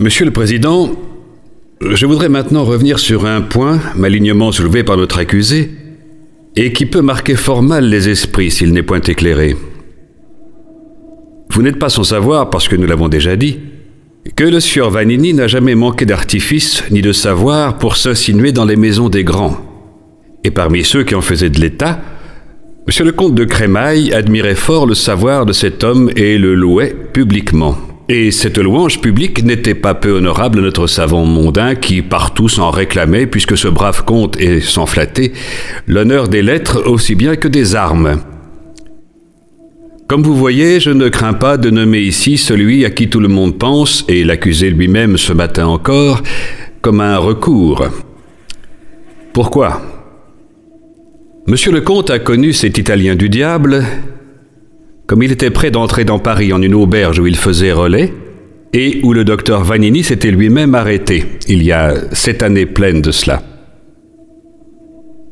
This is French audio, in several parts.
Monsieur le Président, je voudrais maintenant revenir sur un point malignement soulevé par notre accusé et qui peut marquer fort mal les esprits s'il n'est point éclairé. Vous n'êtes pas sans savoir, parce que nous l'avons déjà dit, que le sieur Vanini n'a jamais manqué d'artifice ni de savoir pour s'insinuer dans les maisons des grands. Et parmi ceux qui en faisaient de l'État, M. le comte de Crémaille admirait fort le savoir de cet homme et le louait publiquement. Et cette louange publique n'était pas peu honorable à notre savant mondain qui partout s'en réclamait, puisque ce brave comte est sans flatter l'honneur des lettres aussi bien que des armes. Comme vous voyez, je ne crains pas de nommer ici celui à qui tout le monde pense, et l'accusé lui-même ce matin encore, comme un recours. Pourquoi? Monsieur le comte a connu cet Italien du diable, comme il était prêt d'entrer dans Paris en une auberge où il faisait relais, et où le docteur Vanini s'était lui-même arrêté, il y a sept années pleines de cela.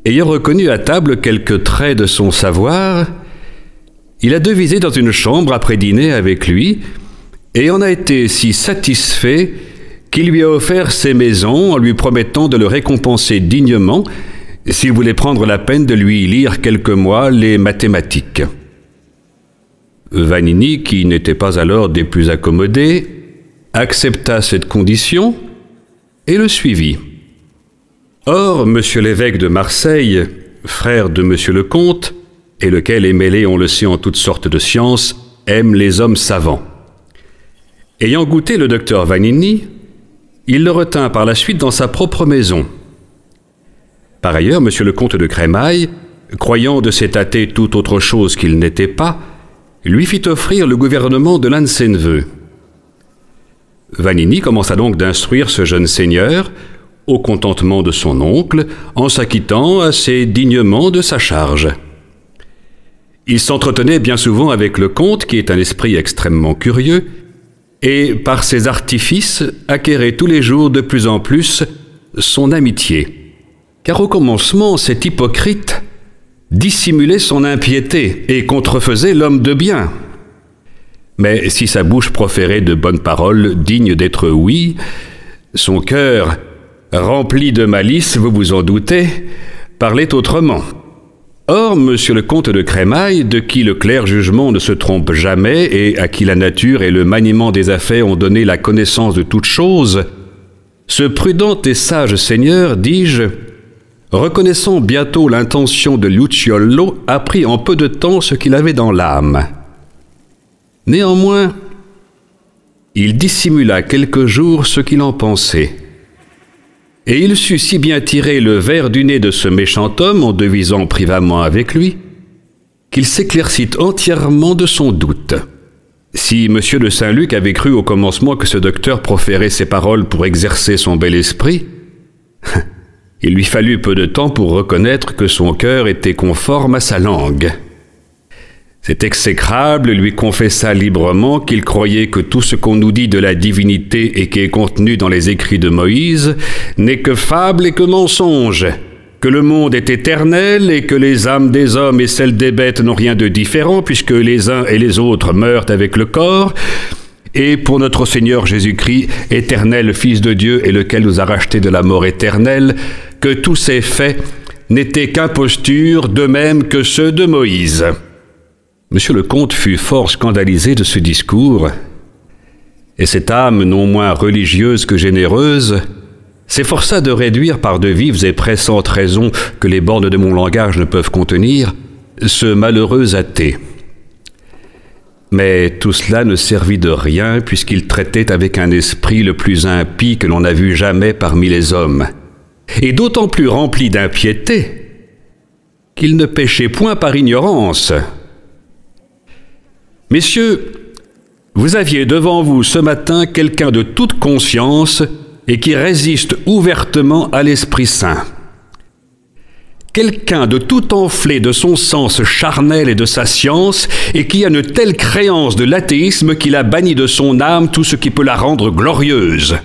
Ayant reconnu à table quelques traits de son savoir, il a devisé dans une chambre après dîner avec lui et en a été si satisfait qu'il lui a offert ses maisons en lui promettant de le récompenser dignement s'il voulait prendre la peine de lui lire quelques mois les mathématiques. Vanini, qui n'était pas alors des plus accommodés, accepta cette condition et le suivit. Or, M. l'évêque de Marseille, frère de M. le comte, et lequel est mêlé, on le sait, en toutes sortes de sciences, aime les hommes savants. Ayant goûté le docteur Vanini, il le retint par la suite dans sa propre maison. Par ailleurs, M. le comte de Crémaille, croyant de cet athée tout autre chose qu'il n'était pas, lui fit offrir le gouvernement de l'un de ses neveux. Vanini commença donc d'instruire ce jeune seigneur, au contentement de son oncle, en s'acquittant assez dignement de sa charge. Il s'entretenait bien souvent avec le comte, qui est un esprit extrêmement curieux, et par ses artifices acquérait tous les jours de plus en plus son amitié. Car au commencement, cet hypocrite dissimulait son impiété et contrefaisait l'homme de bien. Mais si sa bouche proférait de bonnes paroles dignes d'être oui, son cœur, rempli de malice, vous vous en doutez, parlait autrement. Or, monsieur le comte de Crémaille, de qui le clair jugement ne se trompe jamais et à qui la nature et le maniement des affaires ont donné la connaissance de toutes choses, ce prudent et sage seigneur, dis-je, reconnaissant bientôt l'intention de Luciolo, apprit en peu de temps ce qu'il avait dans l'âme. Néanmoins, il dissimula quelques jours ce qu'il en pensait. Et il sut si bien tirer le verre du nez de ce méchant homme en devisant privamment avec lui, qu'il s'éclaircit entièrement de son doute. Si M. de Saint-Luc avait cru au commencement que ce docteur proférait ses paroles pour exercer son bel esprit, il lui fallut peu de temps pour reconnaître que son cœur était conforme à sa langue. Cet exécrable lui confessa librement qu'il croyait que tout ce qu'on nous dit de la divinité et qui est contenu dans les écrits de Moïse n'est que fable et que mensonge, que le monde est éternel et que les âmes des hommes et celles des bêtes n'ont rien de différent puisque les uns et les autres meurent avec le corps, et pour notre Seigneur Jésus-Christ, éternel Fils de Dieu et lequel nous a rachetés de la mort éternelle, que tous ces faits n'étaient qu'imposture, de même que ceux de Moïse. Monsieur le comte fut fort scandalisé de ce discours, et cette âme non moins religieuse que généreuse s'efforça de réduire par de vives et pressantes raisons que les bornes de mon langage ne peuvent contenir ce malheureux athée. Mais tout cela ne servit de rien puisqu'il traitait avec un esprit le plus impie que l'on a vu jamais parmi les hommes, et d'autant plus rempli d'impiété qu'il ne péchait point par ignorance, Messieurs, vous aviez devant vous ce matin quelqu'un de toute conscience et qui résiste ouvertement à l'Esprit Saint. Quelqu'un de tout enflé de son sens charnel et de sa science, et qui a une telle créance de l'athéisme qu'il a banni de son âme tout ce qui peut la rendre glorieuse.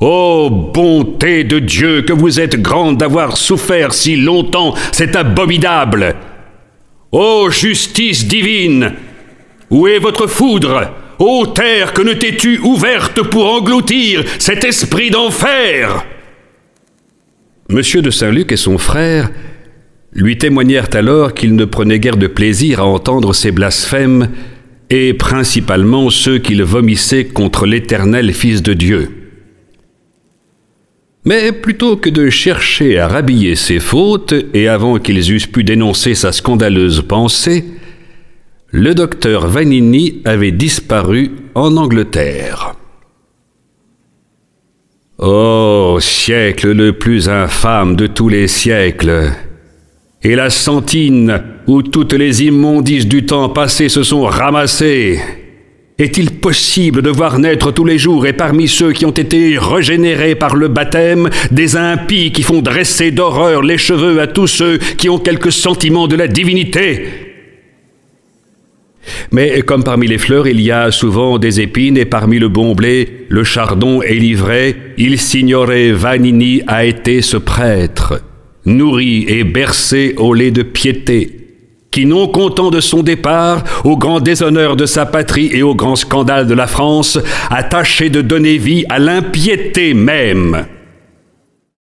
Ô bonté de Dieu, que vous êtes grande d'avoir souffert si longtemps cet abominable. Ô justice divine, où est votre foudre? Ô terre, que ne t'es-tu ouverte pour engloutir cet esprit d'enfer? Monsieur de Saint-Luc et son frère lui témoignèrent alors qu'ils ne prenaient guère de plaisir à entendre ces blasphèmes, et principalement ceux qu'ils vomissaient contre l'éternel Fils de Dieu. Mais plutôt que de chercher à rhabiller ses fautes, et avant qu'ils eussent pu dénoncer sa scandaleuse pensée, le docteur Vanini avait disparu en Angleterre. Ô siècle le plus infâme de tous les siècles Et la sentine où toutes les immondices du temps passé se sont ramassées est-il possible de voir naître tous les jours et parmi ceux qui ont été régénérés par le baptême des impies qui font dresser d'horreur les cheveux à tous ceux qui ont quelque sentiment de la divinité? Mais comme parmi les fleurs il y a souvent des épines et parmi le bon blé, le chardon et l'ivraie, il signorait Vanini a été ce prêtre, nourri et bercé au lait de piété, non content de son départ, au grand déshonneur de sa patrie et au grand scandale de la France, a tâché de donner vie à l'impiété même.